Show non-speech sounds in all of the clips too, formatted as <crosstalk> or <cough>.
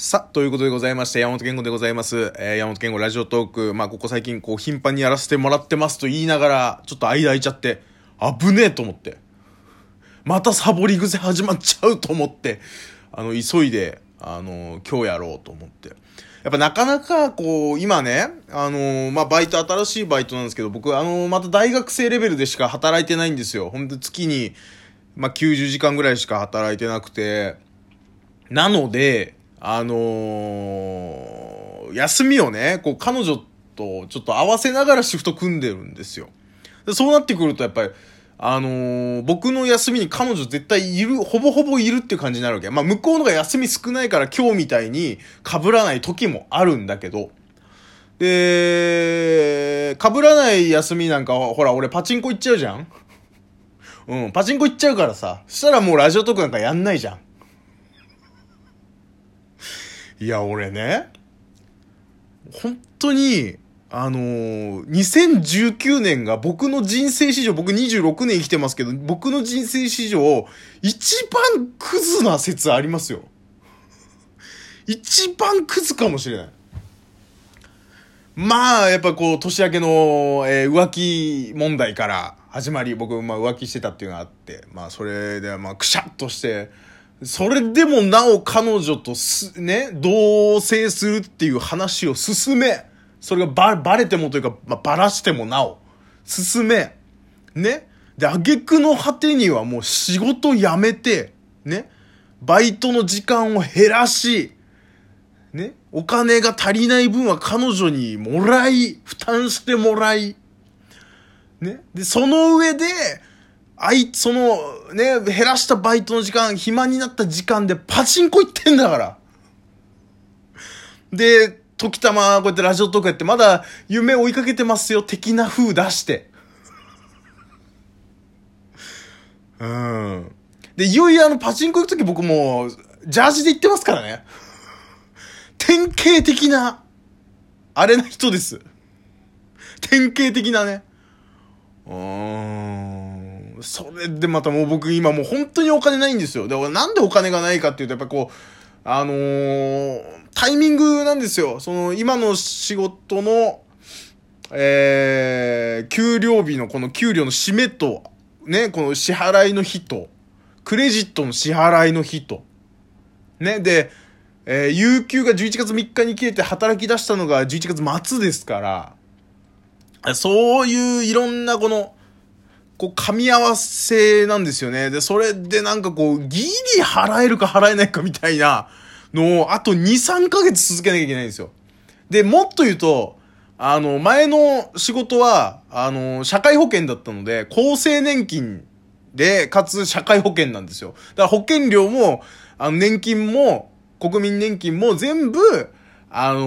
さあ、ということでございまして、山本健吾でございます。えー、山本健吾ラジオトーク。まあ、ここ最近、こう、頻繁にやらせてもらってますと言いながら、ちょっと間空いちゃって、危ねえと思って。またサボり癖始まっちゃうと思って、あの、急いで、あの、今日やろうと思って。やっぱなかなか、こう、今ね、あのまあ、バイト、新しいバイトなんですけど、僕、あのまた大学生レベルでしか働いてないんですよ。ほんと月に、まあ、90時間ぐらいしか働いてなくて、なので、あのー休みをね、こう、彼女とちょっと合わせながらシフト組んでるんですよ。でそうなってくると、やっぱり、あのー僕の休みに彼女絶対いる、ほぼほぼいるっていう感じになるわけ。まあ、向こうのが休み少ないから今日みたいに被らない時もあるんだけど、で、被らない休みなんかは、ほら、俺パチンコ行っちゃうじゃんうん、パチンコ行っちゃうからさ、そしたらもうラジオトークなんかやんないじゃん。いや、俺ね、本当に、あのー、2019年が僕の人生史上、僕26年生きてますけど、僕の人生史上、一番クズな説ありますよ。一番クズかもしれない。まあ、やっぱこう、年明けの、えー浮気問題から始まり、僕、まあ浮気してたっていうのがあって、まあそれで、まあくしゃっとして、それでもなお彼女とす、ね、同棲するっていう話を進め、それがば、ばれてもというか、まあ、ばらしてもなお、進め、ね。で、挙句の果てにはもう仕事辞めて、ね。バイトの時間を減らし、ね。お金が足りない分は彼女にもらい、負担してもらい、ね。で、その上で、あい、その、ね、減らしたバイトの時間、暇になった時間でパチンコ行ってんだから。で、時たま、こうやってラジオトークやって、まだ夢追いかけてますよ、的な風出して。うん。で、いよいよあの、パチンコ行くとき僕も、ジャージで行ってますからね。典型的な、あれな人です。典型的なね。うーん。それでまたもう僕今もう本当にお金ないんですよ。で、なんでお金がないかっていうと、やっぱこう、あのータイミングなんですよ。その、今の仕事の、えー、給料日のこの給料の締めと、ね、この支払いの日と、クレジットの支払いの日と、ね、で、えー有給が11月3日に切れて働き出したのが11月末ですから、そういういろんなこの、こう、噛み合わせなんですよね。で、それでなんかこう、ギリ払えるか払えないかみたいなのを、あと2、3ヶ月続けなきゃいけないんですよ。で、もっと言うと、あの、前の仕事は、あの、社会保険だったので、厚生年金で、かつ社会保険なんですよ。だから保険料も、あの、年金も、国民年金も全部、あの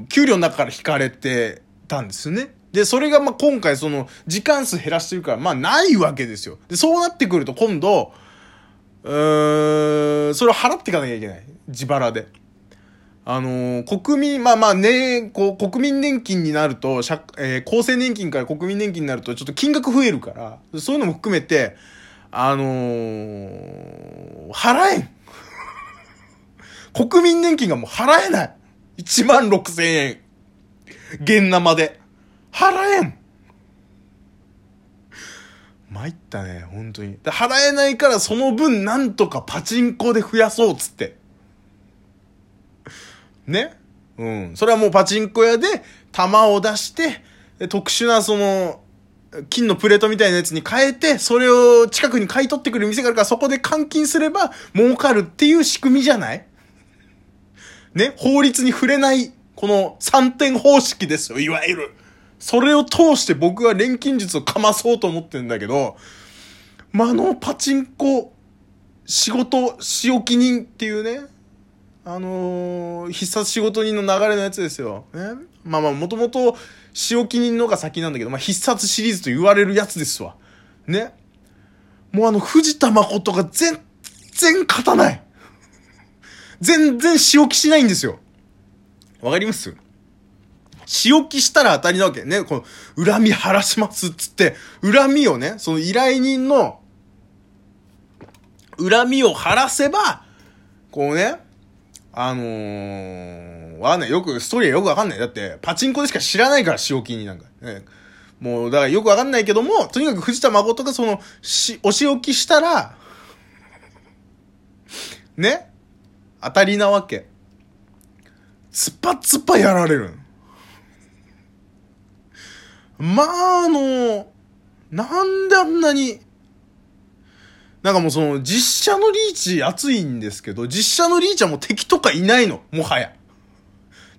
ー給料の中から引かれてたんですよね。で、それがまあ今回その時間数減らしてるから、まあないわけですよ。で、そうなってくると今度、うーん、それを払っていかなきゃいけない。自腹で。あのー国民、まあまあね、こう、国民年金になると、社えー厚生年金から国民年金になると、ちょっと金額増えるから、そういうのも含めて、あのー払えん <laughs> 国民年金がもう払えない !1 万6千円。現生で。払えん参ったね、本当に。で払えないからその分なんとかパチンコで増やそうっつって。ね？うん。それはもうパチンコ屋で玉を出して、特殊なその、金のプレートみたいなやつに変えて、それを近くに買い取ってくる店があるからそこで換金すれば儲かるっていう仕組みじゃない？ね？法律に触れない、この三点方式ですよ、いわゆる。それを通して僕は錬金術をかまそうと思ってんだけど、まあ、のパチンコ、仕事、仕置き人っていうね、あのー必殺仕事人の流れのやつですよ。ね。まあまあ、もともと、仕置き人のが先なんだけど、まあ必殺シリーズと言われるやつですわ。ね。もうあの、藤田誠が全然勝たない。全然仕置きしないんですよ。わかります？仕置きしたら当たりなわけ。ね。この、恨み晴らしますっつって、恨みをね、その依頼人の、恨みを晴らせば、こうね、あのー、わかんない。よく、ストーリーはよくわかんない。だって、パチンコでしか知らないから、塩金になんか。ね、もう、だからよくわかんないけども、とにかく藤田誠がその、し、お仕置きしたら、ね当たりなわけ。つっぱつっぱやられる。まあ、あの、なんであんなに、なんかもうその、実写のリーチ熱いんですけど、実写のリーチはもう敵とかいないの、もはや。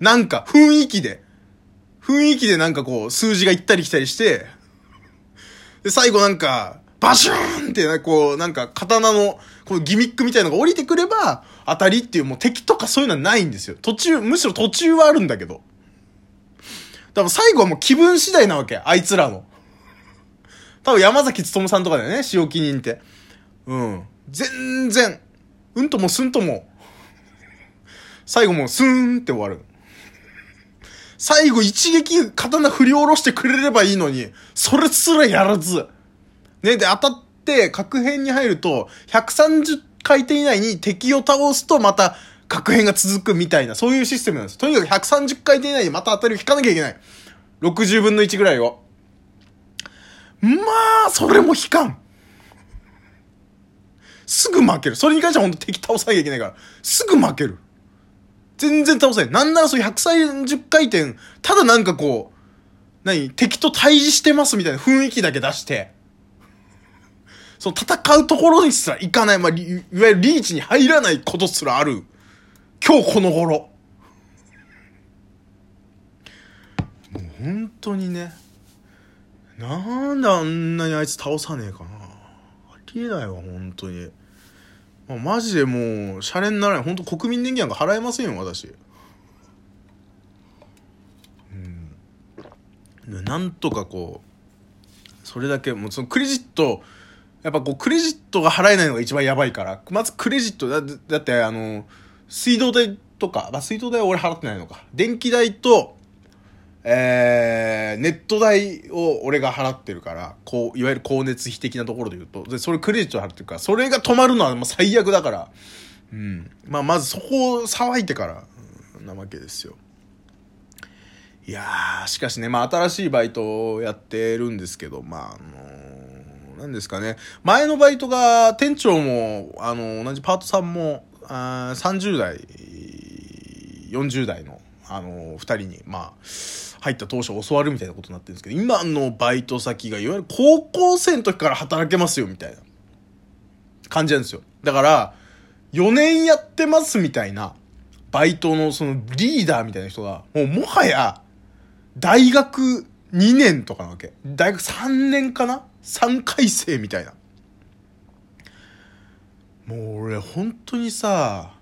なんか、雰囲気で。雰囲気でなんかこう、数字が行ったり来たりして、で、最後なんか、バシューンって、こう、なんか、刀の、このギミックみたいのが降りてくれば、当たりっていう、もう敵とかそういうのはないんですよ。途中、むしろ途中はあるんだけど。多分最後はもう気分次第なわけ。あいつらの。多分山崎努さんとかだよね、使用記人って。うん。全然、うんともすんとも。最後もうスーンって終わる。最後一撃刀振り下ろしてくれればいいのに、それすらやらず。ね、で、当たって核変に入ると、130回転以内に敵を倒すとまた核変が続くみたいな、そういうシステムなんです。とにかく130回転以内にまた当たりを引かなきゃいけない。60分の1ぐらいを。まあ、それも引かん。すぐ負ける。それに関しては本当敵倒さなきゃいけないから、すぐ負ける。全然倒せない。なんならそういう130回転、ただなんかこう、何？敵と対峙してますみたいな雰囲気だけ出して、その戦うところにすら行かない、まあ、いわゆるリーチに入らないことすらある。今日この頃。もう本当にね。なんであんなにあいつ倒さねえかな。ありえないわ、本当に。まあ、マジでもう、シャレにならない。本当国民年金なんか払えませんよ、私。うん。なんとかこう、それだけ、もうそのクレジット、やっぱこう、クレジットが払えないのが一番やばいから、まずクレジット、だだって、あの、水道代とか、まあ、水道代は俺払ってないのか。電気代と、えー、ネット代を俺が払ってるから、こう、いわゆる光熱費的なところで言うと、で、それクレジット払ってるから、それが止まるのはもう最悪だから、うん。まあ、まずそこを騒いてから、なわけですよ。いやー、しかしね、まあ、新しいバイトをやってるんですけど、まあ、あのー、なんですかね。前のバイトが、店長も、あの、同じパートさんも、あ30代、40代の、あの、2人に、まあ、入った当初教わるみたいなことになってるんですけど、今のバイト先がいわゆる高校生の時から働けますよみたいな感じなんですよ。だから、4年やってますみたいな、バイトのそのリーダーみたいな人が、もうもはや、大学2年とかなわけ。大学3年かな ?3 回生みたいな。もう俺本当にさ、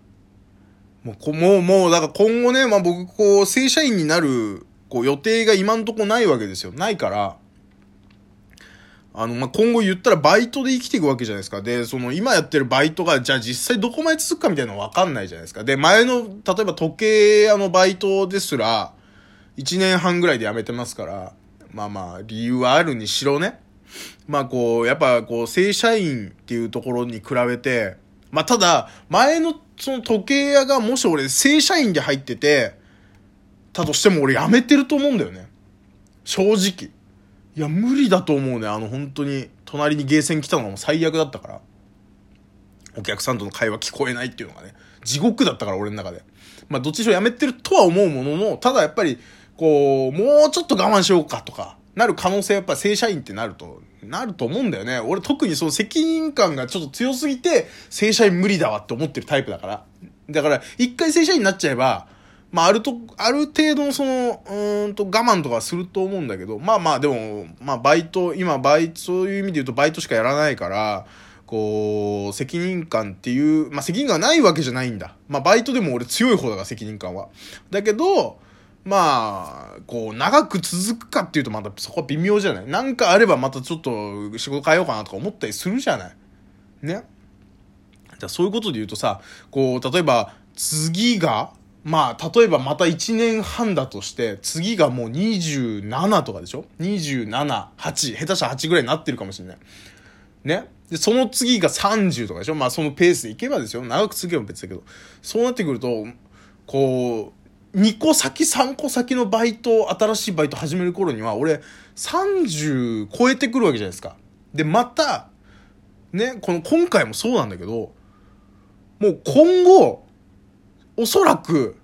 もう、こもう、もう、だから今後ね、まあ僕、こう、正社員になる、こう、予定が今んとこないわけですよ。ないから、あの、まあ、今後言ったらバイトで生きていくわけじゃないですか。で、その今やってるバイトが、じゃあ実際どこまで続くかみたいなのわかんないじゃないですか。で、前の、例えば時計屋のバイトですら、1年半ぐらいで辞めてますから、まあまあ、理由はあるにしろね。まあこう、やっぱこう、正社員っていうところに比べて、まあただ、前のその時計屋がもし俺正社員で入ってて、たとしても俺辞めてると思うんだよね。正直。いや、無理だと思うね。あの本当に、隣にゲーセン来たのも最悪だったから。お客さんとの会話聞こえないっていうのがね。地獄だったから俺の中で。まあどっちにしろ辞めてるとは思うものの、ただやっぱり、こう、もうちょっと我慢しようかとか、なる可能性やっぱ正社員ってなると、なると思うんだよね。俺特にその責任感がちょっと強すぎて、正社員無理だわって思ってるタイプだから。だから、一回正社員になっちゃえば、まあ、あると、ある程度のその、うんと我慢とかすると思うんだけど、まあまあでも、まあバイト、今バイト、そういう意味で言うとバイトしかやらないから、こう、責任感っていう、まあ責任感がないわけじゃないんだ。まあバイトでも俺強い方だから責任感は。だけど、まあ、こう、長く続くかっていうとまたそこは微妙じゃない？なんかあればまたちょっと仕事変えようかなとか思ったりするじゃない？ね？じゃそういうことで言うとさ、こう、例えば、次が、まあ、例えばまた1年半だとして、次がもう27とかでしょ ?27、8、下手したら8ぐらいになってるかもしれない。ね？で、その次が30とかでしょ？まあそのペースでいけばですよ。長く続けば別だけど。そうなってくると、こう、2個先、3個先のバイト、新しいバイト始める頃には、俺、30超えてくるわけじゃないですか。で、また、ね、この、今回もそうなんだけど、もう今後、おそらく、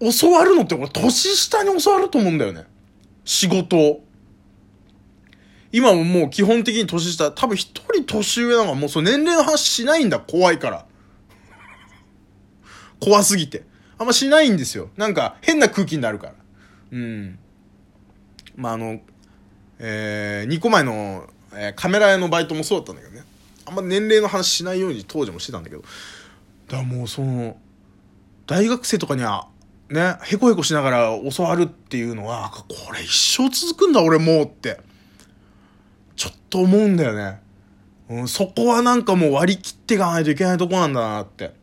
教わるのって俺、年下に教わると思うんだよね。仕事を。今ももう基本的に年下、多分一人年上なのはもうその年齢の話しないんだ、怖いから。怖すぎて。あんましないんですよ。なんか変な空気になるから。うん。まあ、あの、えー、2個前の、えー、カメラ屋のバイトもそうだったんだけどね。あんま年齢の話しないように当時もしてたんだけど。だからもうその、大学生とかには、ね、へこへこしながら教わるっていうのは、これ一生続くんだ俺もうって。ちょっと思うんだよね。うん、そこはなんかもう割り切っていかないといけないとこなんだなって。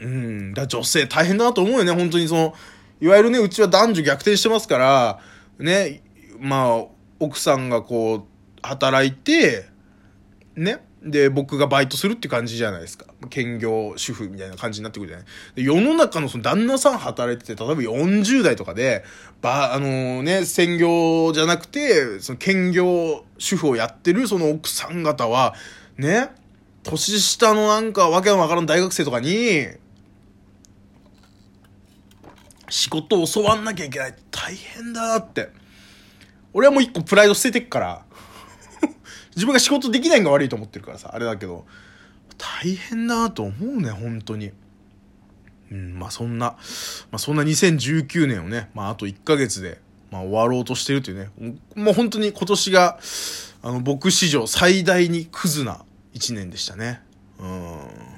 うん。だ女性大変だなと思うよね、本当にその、いわゆるね、うちは男女逆転してますから、ね、まあ、奥さんがこう、働いて、ね、で、僕がバイトするって感じじゃないですか。兼業主婦みたいな感じになってくるじゃない世の中のその旦那さん働いてて、例えば40代とかで、ば、あのー、ね、専業じゃなくて、その兼業主婦をやってるその奥さん方は、ね、年下のなんかわけのわからん大学生とかに、仕事を教わんなきゃいけない。大変だって。俺はもう一個プライド捨ててっから。<laughs> 自分が仕事できないのが悪いと思ってるからさ、あれだけど、大変だなと思うね、本当に。うん、まあそんな、まあそんな2019年をね、まああと1ヶ月で、まあ終わろうとしてるというね、もう本当に今年が、あの僕史上最大にクズな1年でしたね。うん。